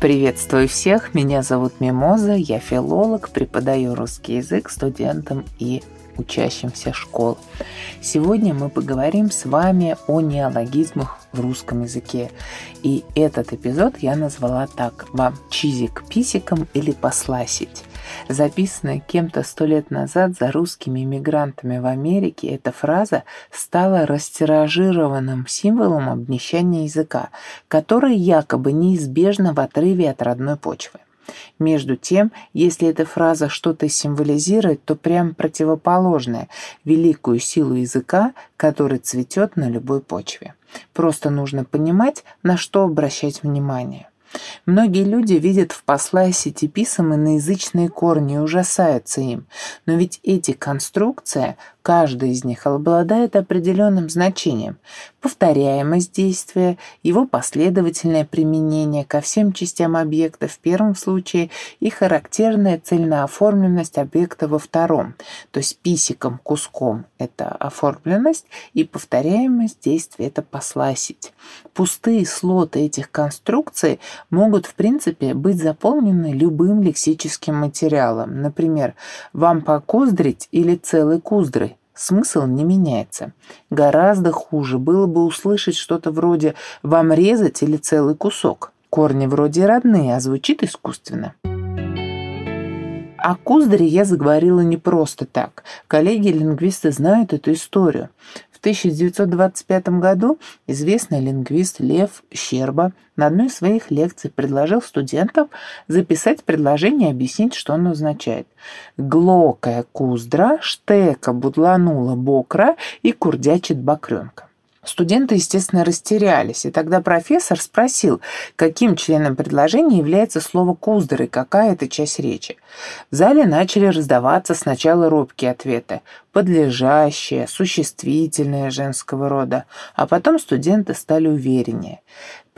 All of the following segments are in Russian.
Приветствую всех, меня зовут Мимоза, я филолог, преподаю русский язык студентам и учащимся школ. Сегодня мы поговорим с вами о неологизмах в русском языке. И этот эпизод я назвала так «Вам чизик писиком или посласить». Записанная кем-то сто лет назад за русскими иммигрантами в Америке, эта фраза стала растиражированным символом обнищания языка, который якобы неизбежно в отрыве от родной почвы. Между тем, если эта фраза что-то символизирует, то прямо противоположное – великую силу языка, который цветет на любой почве. Просто нужно понимать, на что обращать внимание. Многие люди видят в посла сетиписом иноязычные корни и ужасаются им, но ведь эти конструкции Каждый из них обладает определенным значением. Повторяемость действия, его последовательное применение ко всем частям объекта в первом случае и характерная цельнооформленность объекта во втором, то есть писиком, куском – это оформленность, и повторяемость действия – это посласить. Пустые слоты этих конструкций могут, в принципе, быть заполнены любым лексическим материалом. Например, «вам покуздрить» или «целый куздры», смысл не меняется. Гораздо хуже было бы услышать что-то вроде «вам резать» или «целый кусок». Корни вроде родные, а звучит искусственно. О Куздаре я заговорила не просто так. Коллеги-лингвисты знают эту историю. В 1925 году известный лингвист Лев Щерба на одной из своих лекций предложил студентам записать предложение и объяснить, что оно означает. «Глокая куздра, штека будланула бокра и курдячит бакренка». Студенты, естественно, растерялись, и тогда профессор спросил, каким членом предложения является слово «куздар» и какая это часть речи. В зале начали раздаваться сначала робкие ответы подлежащее, существительное женского рода, а потом студенты стали увереннее.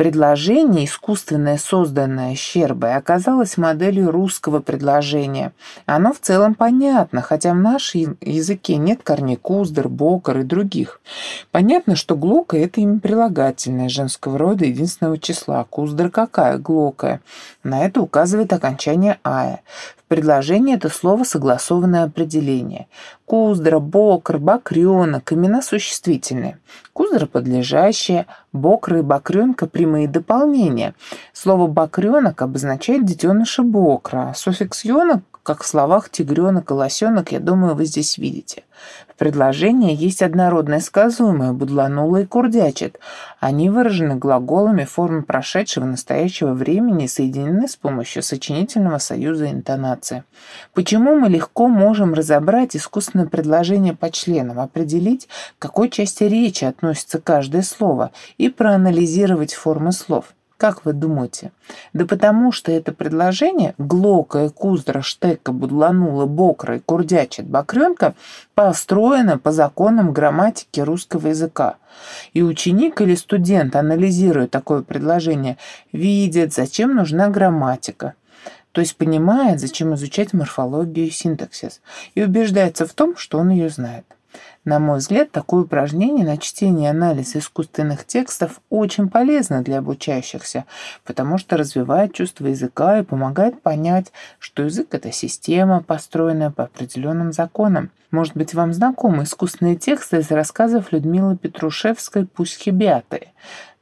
Предложение, искусственное созданное Щербой, оказалось моделью русского предложения. Оно в целом понятно, хотя в нашем языке нет корней куздер, бокер и других. Понятно, что глока – это имя прилагательное женского рода единственного числа. Куздер какая? Глокая. На это указывает окончание «ая». В предложении это слово согласованное определение. Куздра, бокр, бокренок – имена существительные. Куздра – подлежащее, бокры и бокренка – прямые дополнения. Слово «бокренок» обозначает детеныша бокра. Суффикс «енок» как в словах «тигренок» и «лосенок», я думаю, вы здесь видите. В предложении есть однородное сказуемое «будланула» и «курдячит». Они выражены глаголами формы прошедшего настоящего времени и соединены с помощью сочинительного союза интонации. Почему мы легко можем разобрать искусственное предложение по членам, определить, к какой части речи относится каждое слово и проанализировать формы слов? Как вы думаете? Да потому что это предложение «глокая, куздра, штека, будланула, бокра и курдячит бокренка» построено по законам грамматики русского языка. И ученик или студент, анализируя такое предложение, видит, зачем нужна грамматика, то есть понимает, зачем изучать морфологию и синтаксис, и убеждается в том, что он ее знает. На мой взгляд, такое упражнение на чтение и анализ искусственных текстов очень полезно для обучающихся, потому что развивает чувство языка и помогает понять, что язык — это система, построенная по определенным законам. Может быть, вам знакомы искусственные тексты из рассказов Людмилы Петрушевской «Пусть-хибяты»,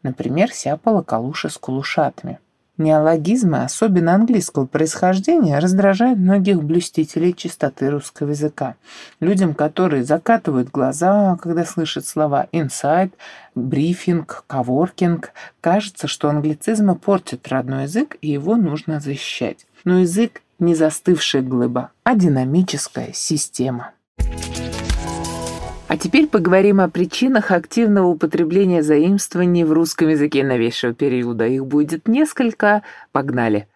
например, «Сяпала калуши с кулушатами». Неологизмы, особенно английского происхождения, раздражают многих блюстителей чистоты русского языка. Людям, которые закатывают глаза, когда слышат слова «инсайт», «брифинг», «коворкинг», кажется, что англицизмы портят родной язык, и его нужно защищать. Но язык не застывшая глыба, а динамическая система. А теперь поговорим о причинах активного употребления заимствований в русском языке новейшего периода. Их будет несколько. Погнали.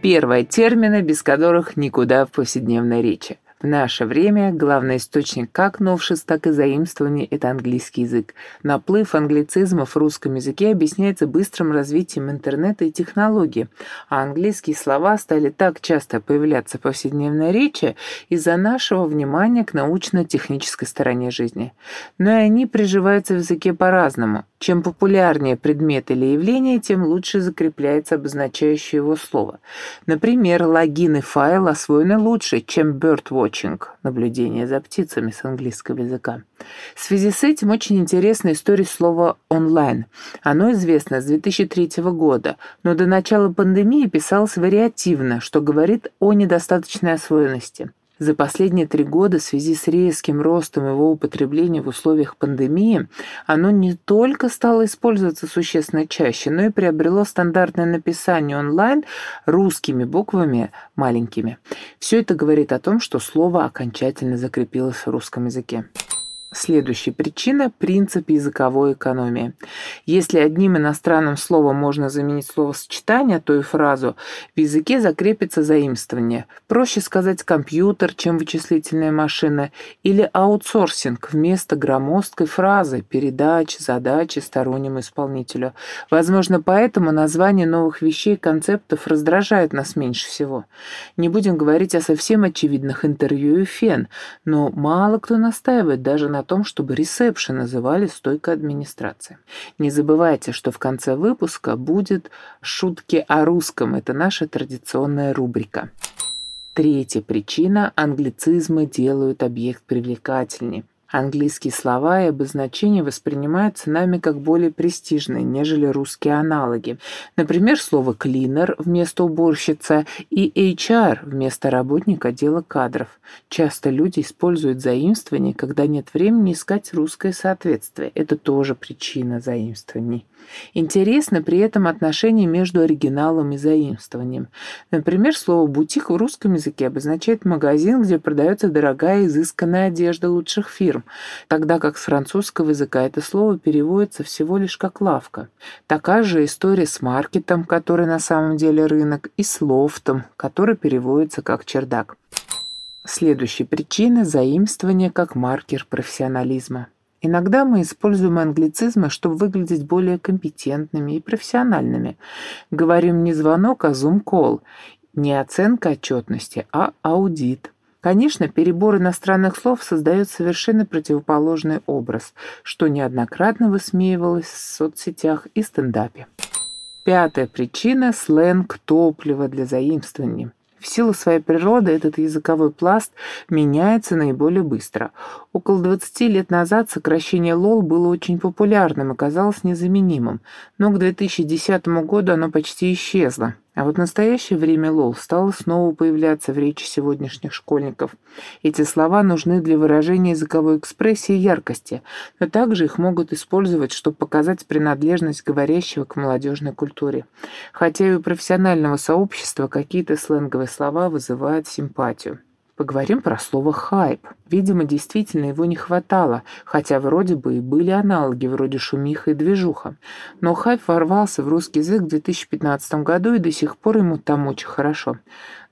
Первое. Термины, без которых никуда в повседневной речи. В наше время главный источник как новшеств, так и заимствований – это английский язык. Наплыв англицизмов в русском языке объясняется быстрым развитием интернета и технологий, а английские слова стали так часто появляться в повседневной речи из-за нашего внимания к научно-технической стороне жизни. Но и они приживаются в языке по-разному. Чем популярнее предмет или явление, тем лучше закрепляется обозначающее его слово. Например, логин и файл освоены лучше, чем birdwatching – наблюдение за птицами с английского языка. В связи с этим очень интересна история слова «онлайн». Оно известно с 2003 года, но до начала пандемии писалось вариативно, что говорит о недостаточной освоенности. За последние три года в связи с резким ростом его употребления в условиях пандемии оно не только стало использоваться существенно чаще, но и приобрело стандартное написание онлайн русскими буквами маленькими. Все это говорит о том, что слово окончательно закрепилось в русском языке. Следующая причина – принцип языковой экономии. Если одним иностранным словом можно заменить словосочетание, то и фразу, в языке закрепится заимствование. Проще сказать компьютер, чем вычислительная машина, или аутсорсинг вместо громоздкой фразы, передачи, задачи стороннему исполнителю. Возможно, поэтому название новых вещей и концептов раздражает нас меньше всего. Не будем говорить о совсем очевидных интервью и фен, но мало кто настаивает даже на о том, чтобы ресепшн называли стойкой администрации. Не забывайте, что в конце выпуска будет шутки о русском. Это наша традиционная рубрика. Третья причина – англицизмы делают объект привлекательнее. Английские слова и обозначения воспринимаются нами как более престижные, нежели русские аналоги. Например, слово «клинер» вместо «уборщица» и «HR» вместо работника отдела кадров. Часто люди используют заимствование, когда нет времени искать русское соответствие. Это тоже причина заимствований. Интересно при этом отношение между оригиналом и заимствованием. Например, слово «бутик» в русском языке обозначает магазин, где продается дорогая изысканная одежда лучших фирм, тогда как с французского языка это слово переводится всего лишь как «лавка». Такая же история с маркетом, который на самом деле рынок, и с лофтом, который переводится как «чердак». Следующая причина – заимствование как маркер профессионализма. Иногда мы используем англицизмы, чтобы выглядеть более компетентными и профессиональными. Говорим не звонок, а зум-колл. Не оценка отчетности, а аудит. Конечно, перебор иностранных слов создает совершенно противоположный образ, что неоднократно высмеивалось в соцсетях и стендапе. Пятая причина – сленг топлива для заимствования. В силу своей природы этот языковой пласт меняется наиболее быстро. Около 20 лет назад сокращение «лол» было очень популярным и казалось незаменимым, но к 2010 году оно почти исчезло. А вот настоящее время лол стало снова появляться в речи сегодняшних школьников. Эти слова нужны для выражения языковой экспрессии и яркости, но также их могут использовать, чтобы показать принадлежность говорящего к молодежной культуре. Хотя и у профессионального сообщества какие-то сленговые слова вызывают симпатию. Поговорим про слово «хайп». Видимо, действительно его не хватало, хотя вроде бы и были аналоги вроде «шумиха» и «движуха». Но хайп ворвался в русский язык в 2015 году и до сих пор ему там очень хорошо.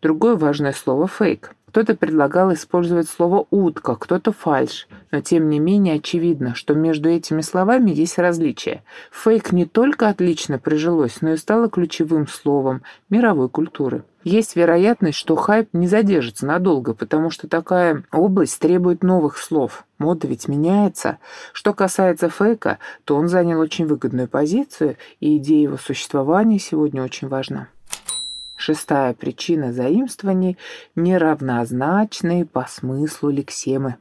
Другое важное слово «фейк». Кто-то предлагал использовать слово «утка», кто-то «фальш», но тем не менее очевидно, что между этими словами есть различия. Фейк не только отлично прижилось, но и стало ключевым словом мировой культуры. Есть вероятность, что хайп не задержится надолго, потому что такая область требует новых слов. Мода ведь меняется. Что касается фейка, то он занял очень выгодную позицию, и идея его существования сегодня очень важна. Шестая причина заимствований – неравнозначные по смыслу лексемы.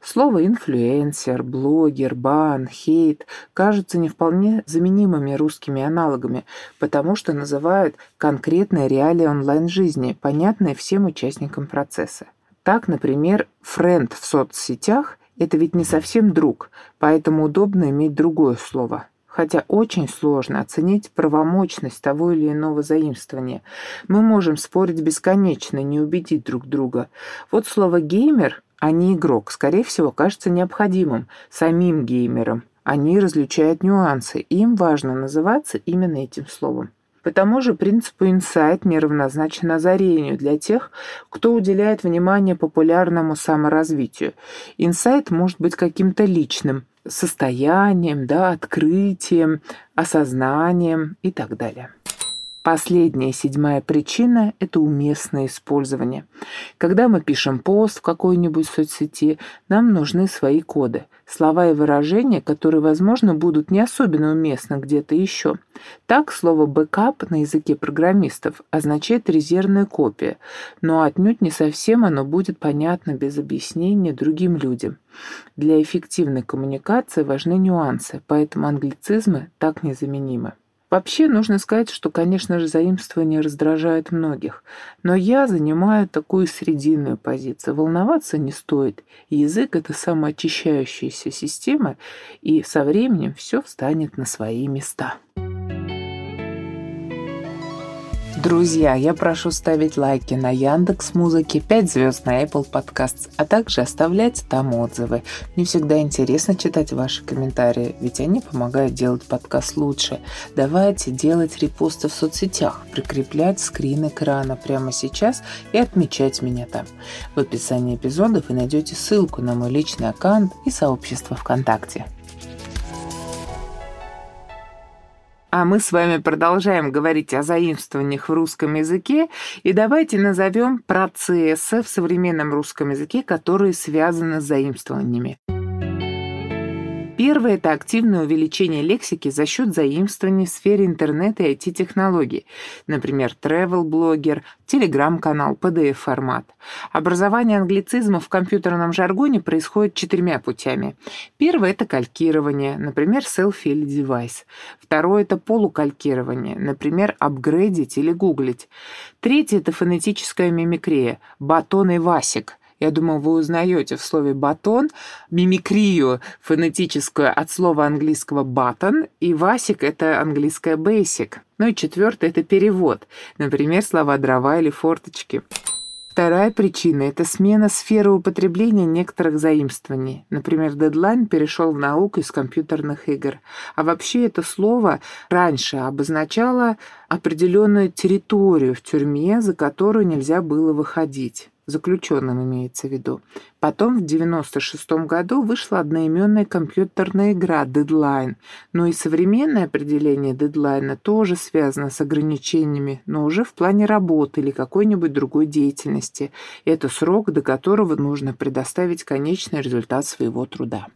Слово «инфлюенсер», «блогер», «бан», «хейт» кажутся не вполне заменимыми русскими аналогами, потому что называют конкретные реалии онлайн-жизни, понятные всем участникам процесса. Так, например, «френд» в соцсетях – это ведь не совсем друг, поэтому удобно иметь другое слово – хотя очень сложно оценить правомочность того или иного заимствования. Мы можем спорить бесконечно, не убедить друг друга. Вот слово «геймер», а не «игрок», скорее всего, кажется необходимым самим геймерам. Они различают нюансы, и им важно называться именно этим словом. По тому же принципу инсайт неравнозначен озарению для тех, кто уделяет внимание популярному саморазвитию. Инсайт может быть каким-то личным, состоянием, да, открытием, осознанием и так далее. Последняя, седьмая причина – это уместное использование. Когда мы пишем пост в какой-нибудь соцсети, нам нужны свои коды, слова и выражения, которые, возможно, будут не особенно уместны где-то еще. Так, слово «бэкап» на языке программистов означает резервная копия, но отнюдь не совсем оно будет понятно без объяснения другим людям. Для эффективной коммуникации важны нюансы, поэтому англицизмы так незаменимы. Вообще, нужно сказать, что, конечно же, заимствование раздражает многих, но я занимаю такую срединную позицию. Волноваться не стоит. Язык — это самоочищающаяся система, и со временем все встанет на свои места. Друзья, я прошу ставить лайки на Яндекс Музыке, 5 звезд на Apple Podcasts, а также оставлять там отзывы. Мне всегда интересно читать ваши комментарии, ведь они помогают делать подкаст лучше. Давайте делать репосты в соцсетях, прикреплять скрин экрана прямо сейчас и отмечать меня там. В описании эпизода вы найдете ссылку на мой личный аккаунт и сообщество ВКонтакте. А мы с вами продолжаем говорить о заимствованиях в русском языке, и давайте назовем процессы в современном русском языке, которые связаны с заимствованиями. Первое – это активное увеличение лексики за счет заимствований в сфере интернета и IT-технологий, например, travel-блогер, телеграм-канал, PDF-формат. Образование англицизма в компьютерном жаргоне происходит четырьмя путями. Первое – это калькирование, например, селфи или девайс. Второе – это полукалькирование, например, апгрейдить или гуглить. Третье – это фонетическая мимикрия, батон и васик – я думаю, вы узнаете в слове «батон» мимикрию фонетическую от слова английского «button», и «васик» — это английское «basic». Ну и четвертое — это перевод, например, слова «дрова» или «форточки». Вторая причина – это смена сферы употребления некоторых заимствований. Например, дедлайн перешел в науку из компьютерных игр. А вообще это слово раньше обозначало определенную территорию в тюрьме, за которую нельзя было выходить заключенным имеется в виду. Потом в 96 году вышла одноименная компьютерная игра Deadline, но и современное определение дедлайна тоже связано с ограничениями, но уже в плане работы или какой-нибудь другой деятельности. Это срок, до которого нужно предоставить конечный результат своего труда.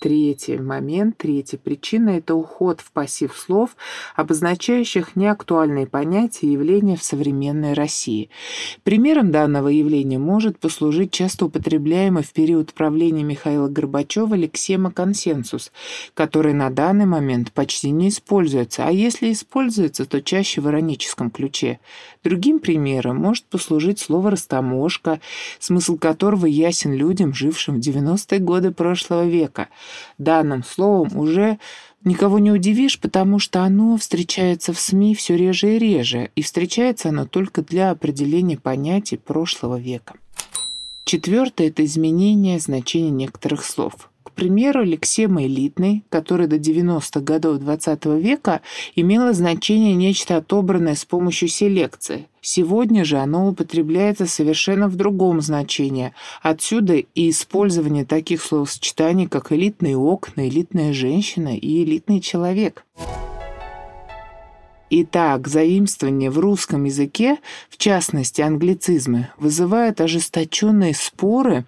Третий момент, третья причина – это уход в пассив слов, обозначающих неактуальные понятия и явления в современной России. Примером данного явления может послужить часто употребляемый в период правления Михаила Горбачева лексема «консенсус», который на данный момент почти не используется, а если используется, то чаще в ироническом ключе. Другим примером может послужить слово «растаможка», смысл которого ясен людям, жившим в 90-е годы прошлого века – Данным словом уже никого не удивишь, потому что оно встречается в СМИ все реже и реже, и встречается оно только для определения понятий прошлого века. Четвертое – это изменение значения некоторых слов примеру, лексема элитный, который до 90-х годов XX века имело значение нечто отобранное с помощью селекции. Сегодня же оно употребляется совершенно в другом значении. Отсюда и использование таких словосочетаний, как элитные окна, элитная женщина и элитный человек. Итак, заимствование в русском языке, в частности англицизмы, вызывает ожесточенные споры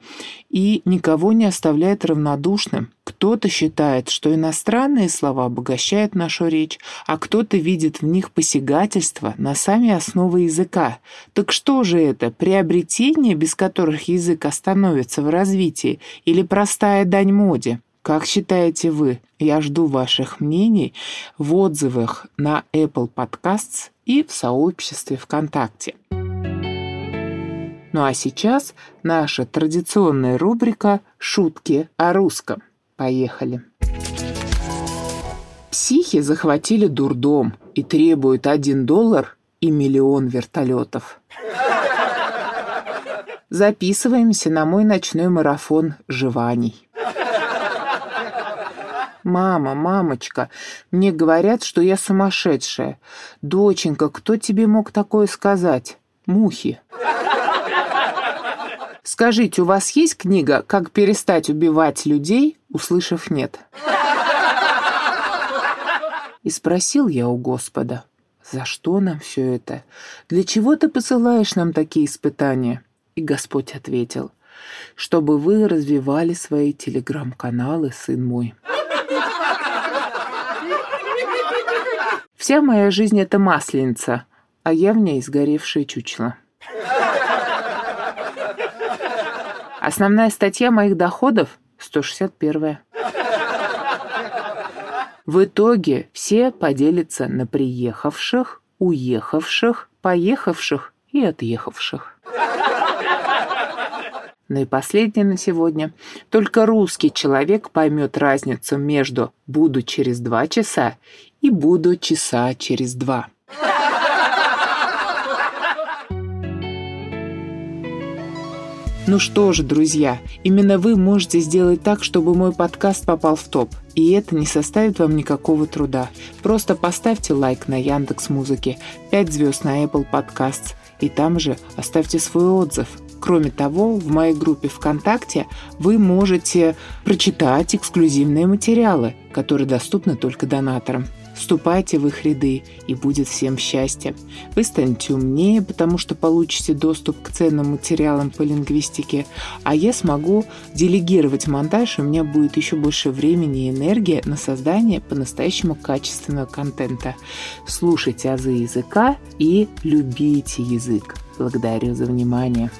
и никого не оставляет равнодушным. Кто-то считает, что иностранные слова обогащают нашу речь, а кто-то видит в них посягательство на сами основы языка. Так что же это, приобретения, без которых язык остановится в развитии, или простая дань моде? Как считаете вы? Я жду ваших мнений в отзывах на Apple Podcasts и в сообществе ВКонтакте. Ну а сейчас наша традиционная рубрика «Шутки о русском». Поехали. Психи захватили дурдом и требуют один доллар и миллион вертолетов. Записываемся на мой ночной марафон жеваний. «Мама, мамочка, мне говорят, что я сумасшедшая. Доченька, кто тебе мог такое сказать? Мухи». Скажите, у вас есть книга «Как перестать убивать людей, услышав нет»? И спросил я у Господа, за что нам все это? Для чего ты посылаешь нам такие испытания?» И Господь ответил, «Чтобы вы развивали свои телеграм-каналы, сын мой». Вся моя жизнь — это масленица, а я в ней сгоревшее чучело. Основная статья моих доходов — 161 В итоге все поделятся на приехавших, уехавших, поехавших и отъехавших. Ну и последнее на сегодня. Только русский человек поймет разницу между «буду через два часа» и «буду часа через два». Ну что же, друзья, именно вы можете сделать так, чтобы мой подкаст попал в топ. И это не составит вам никакого труда. Просто поставьте лайк на Яндекс Музыке, 5 звезд на Apple Podcasts, и там же оставьте свой отзыв. Кроме того, в моей группе ВКонтакте вы можете прочитать эксклюзивные материалы, которые доступны только донаторам. Вступайте в их ряды, и будет всем счастье. Вы станете умнее, потому что получите доступ к ценным материалам по лингвистике, а я смогу делегировать монтаж, и у меня будет еще больше времени и энергии на создание по-настоящему качественного контента. Слушайте азы языка и любите язык. Благодарю за внимание.